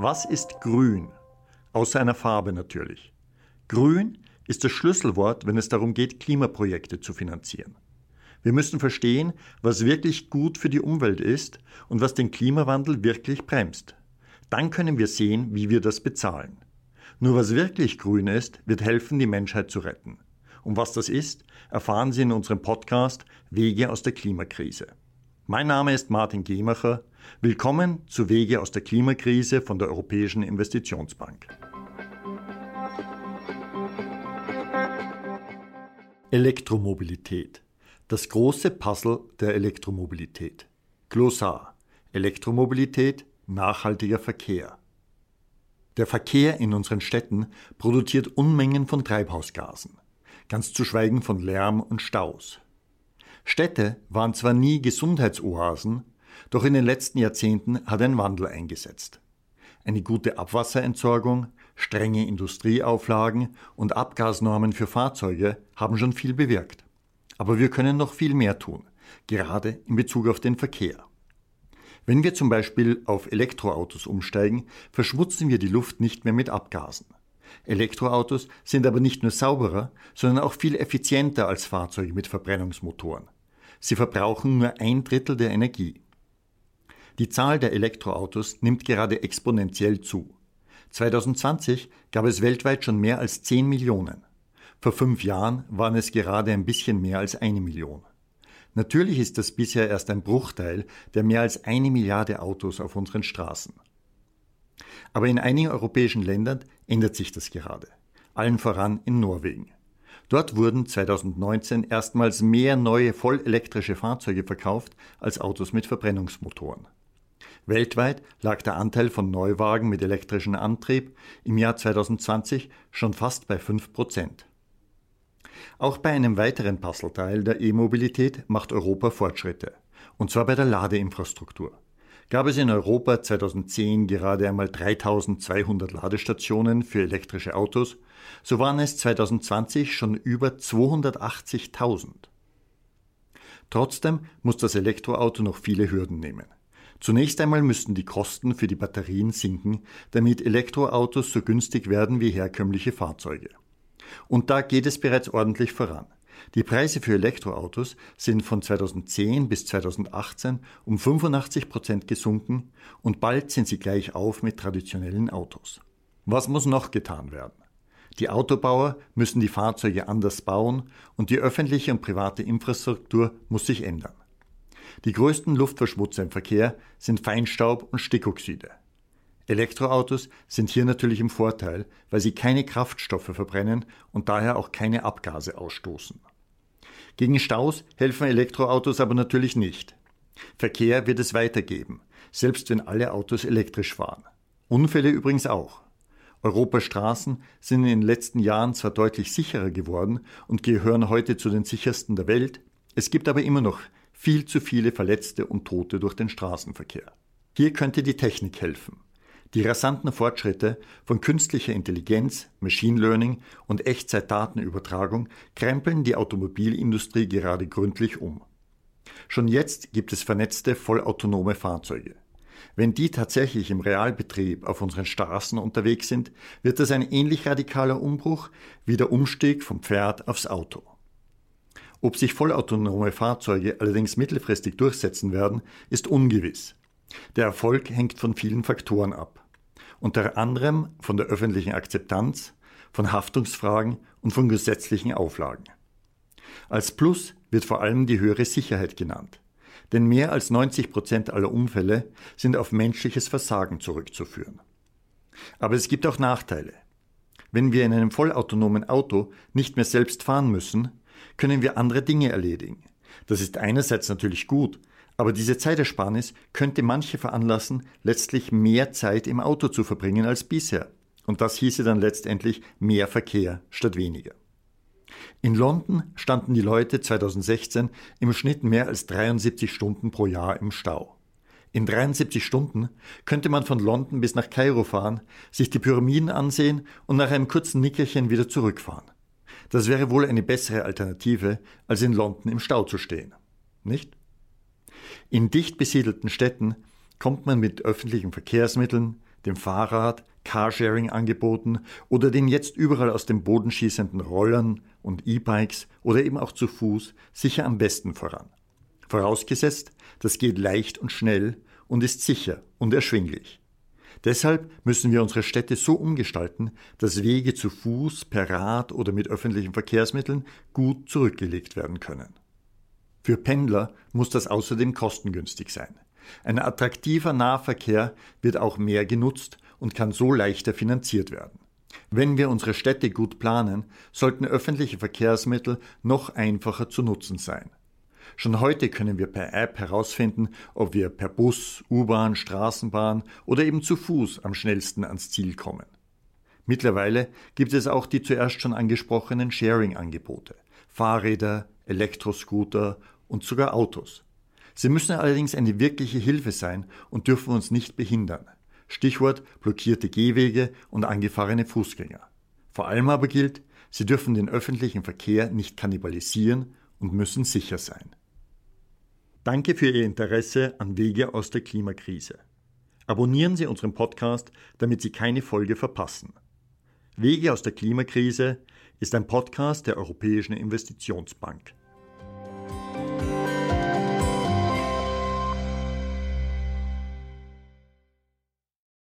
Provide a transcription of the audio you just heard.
Was ist grün? Außer einer Farbe natürlich. Grün ist das Schlüsselwort, wenn es darum geht, Klimaprojekte zu finanzieren. Wir müssen verstehen, was wirklich gut für die Umwelt ist und was den Klimawandel wirklich bremst. Dann können wir sehen, wie wir das bezahlen. Nur was wirklich grün ist, wird helfen, die Menschheit zu retten. Und was das ist, erfahren Sie in unserem Podcast Wege aus der Klimakrise. Mein Name ist Martin Gemacher. Willkommen zu Wege aus der Klimakrise von der Europäischen Investitionsbank. Elektromobilität. Das große Puzzle der Elektromobilität. Glossar. Elektromobilität, nachhaltiger Verkehr. Der Verkehr in unseren Städten produziert Unmengen von Treibhausgasen, ganz zu schweigen von Lärm und Staus. Städte waren zwar nie Gesundheitsoasen, doch in den letzten Jahrzehnten hat ein Wandel eingesetzt. Eine gute Abwasserentsorgung, strenge Industrieauflagen und Abgasnormen für Fahrzeuge haben schon viel bewirkt. Aber wir können noch viel mehr tun, gerade in Bezug auf den Verkehr. Wenn wir zum Beispiel auf Elektroautos umsteigen, verschmutzen wir die Luft nicht mehr mit Abgasen. Elektroautos sind aber nicht nur sauberer, sondern auch viel effizienter als Fahrzeuge mit Verbrennungsmotoren. Sie verbrauchen nur ein Drittel der Energie. Die Zahl der Elektroautos nimmt gerade exponentiell zu. 2020 gab es weltweit schon mehr als 10 Millionen. Vor fünf Jahren waren es gerade ein bisschen mehr als eine Million. Natürlich ist das bisher erst ein Bruchteil der mehr als eine Milliarde Autos auf unseren Straßen. Aber in einigen europäischen Ländern ändert sich das gerade. Allen voran in Norwegen. Dort wurden 2019 erstmals mehr neue vollelektrische Fahrzeuge verkauft als Autos mit Verbrennungsmotoren. Weltweit lag der Anteil von Neuwagen mit elektrischem Antrieb im Jahr 2020 schon fast bei 5 Prozent. Auch bei einem weiteren Puzzleteil der E-Mobilität macht Europa Fortschritte, und zwar bei der Ladeinfrastruktur. Gab es in Europa 2010 gerade einmal 3200 Ladestationen für elektrische Autos, so waren es 2020 schon über 280.000. Trotzdem muss das Elektroauto noch viele Hürden nehmen. Zunächst einmal müssten die Kosten für die Batterien sinken, damit Elektroautos so günstig werden wie herkömmliche Fahrzeuge. Und da geht es bereits ordentlich voran. Die Preise für Elektroautos sind von 2010 bis 2018 um 85 Prozent gesunken und bald sind sie gleich auf mit traditionellen Autos. Was muss noch getan werden? Die Autobauer müssen die Fahrzeuge anders bauen und die öffentliche und private Infrastruktur muss sich ändern. Die größten Luftverschmutzer im Verkehr sind Feinstaub und Stickoxide. Elektroautos sind hier natürlich im Vorteil, weil sie keine Kraftstoffe verbrennen und daher auch keine Abgase ausstoßen. Gegen Staus helfen Elektroautos aber natürlich nicht. Verkehr wird es weitergeben, selbst wenn alle Autos elektrisch fahren. Unfälle übrigens auch. Europas Straßen sind in den letzten Jahren zwar deutlich sicherer geworden und gehören heute zu den sichersten der Welt, es gibt aber immer noch viel zu viele Verletzte und Tote durch den Straßenverkehr. Hier könnte die Technik helfen. Die rasanten Fortschritte von künstlicher Intelligenz, Machine Learning und Echtzeitdatenübertragung krempeln die Automobilindustrie gerade gründlich um. Schon jetzt gibt es vernetzte vollautonome Fahrzeuge. Wenn die tatsächlich im Realbetrieb auf unseren Straßen unterwegs sind, wird das ein ähnlich radikaler Umbruch wie der Umstieg vom Pferd aufs Auto. Ob sich vollautonome Fahrzeuge allerdings mittelfristig durchsetzen werden, ist ungewiss. Der Erfolg hängt von vielen Faktoren ab. Unter anderem von der öffentlichen Akzeptanz, von Haftungsfragen und von gesetzlichen Auflagen. Als Plus wird vor allem die höhere Sicherheit genannt. Denn mehr als 90 Prozent aller Unfälle sind auf menschliches Versagen zurückzuführen. Aber es gibt auch Nachteile. Wenn wir in einem vollautonomen Auto nicht mehr selbst fahren müssen, können wir andere Dinge erledigen. Das ist einerseits natürlich gut, aber diese Zeitersparnis könnte manche veranlassen, letztlich mehr Zeit im Auto zu verbringen als bisher. Und das hieße dann letztendlich mehr Verkehr statt weniger. In London standen die Leute 2016 im Schnitt mehr als 73 Stunden pro Jahr im Stau. In 73 Stunden könnte man von London bis nach Kairo fahren, sich die Pyramiden ansehen und nach einem kurzen Nickerchen wieder zurückfahren. Das wäre wohl eine bessere Alternative, als in London im Stau zu stehen. Nicht? In dicht besiedelten Städten kommt man mit öffentlichen Verkehrsmitteln, dem Fahrrad, Carsharing-Angeboten oder den jetzt überall aus dem Boden schießenden Rollern und E-Bikes oder eben auch zu Fuß sicher am besten voran. Vorausgesetzt, das geht leicht und schnell und ist sicher und erschwinglich. Deshalb müssen wir unsere Städte so umgestalten, dass Wege zu Fuß, per Rad oder mit öffentlichen Verkehrsmitteln gut zurückgelegt werden können. Für Pendler muss das außerdem kostengünstig sein. Ein attraktiver Nahverkehr wird auch mehr genutzt und kann so leichter finanziert werden. Wenn wir unsere Städte gut planen, sollten öffentliche Verkehrsmittel noch einfacher zu nutzen sein. Schon heute können wir per App herausfinden, ob wir per Bus, U-Bahn, Straßenbahn oder eben zu Fuß am schnellsten ans Ziel kommen. Mittlerweile gibt es auch die zuerst schon angesprochenen Sharing-Angebote, Fahrräder, Elektroscooter und sogar Autos. Sie müssen allerdings eine wirkliche Hilfe sein und dürfen uns nicht behindern. Stichwort blockierte Gehwege und angefahrene Fußgänger. Vor allem aber gilt, sie dürfen den öffentlichen Verkehr nicht kannibalisieren und müssen sicher sein. Danke für Ihr Interesse an Wege aus der Klimakrise. Abonnieren Sie unseren Podcast, damit Sie keine Folge verpassen. Wege aus der Klimakrise ist ein Podcast der Europäischen Investitionsbank.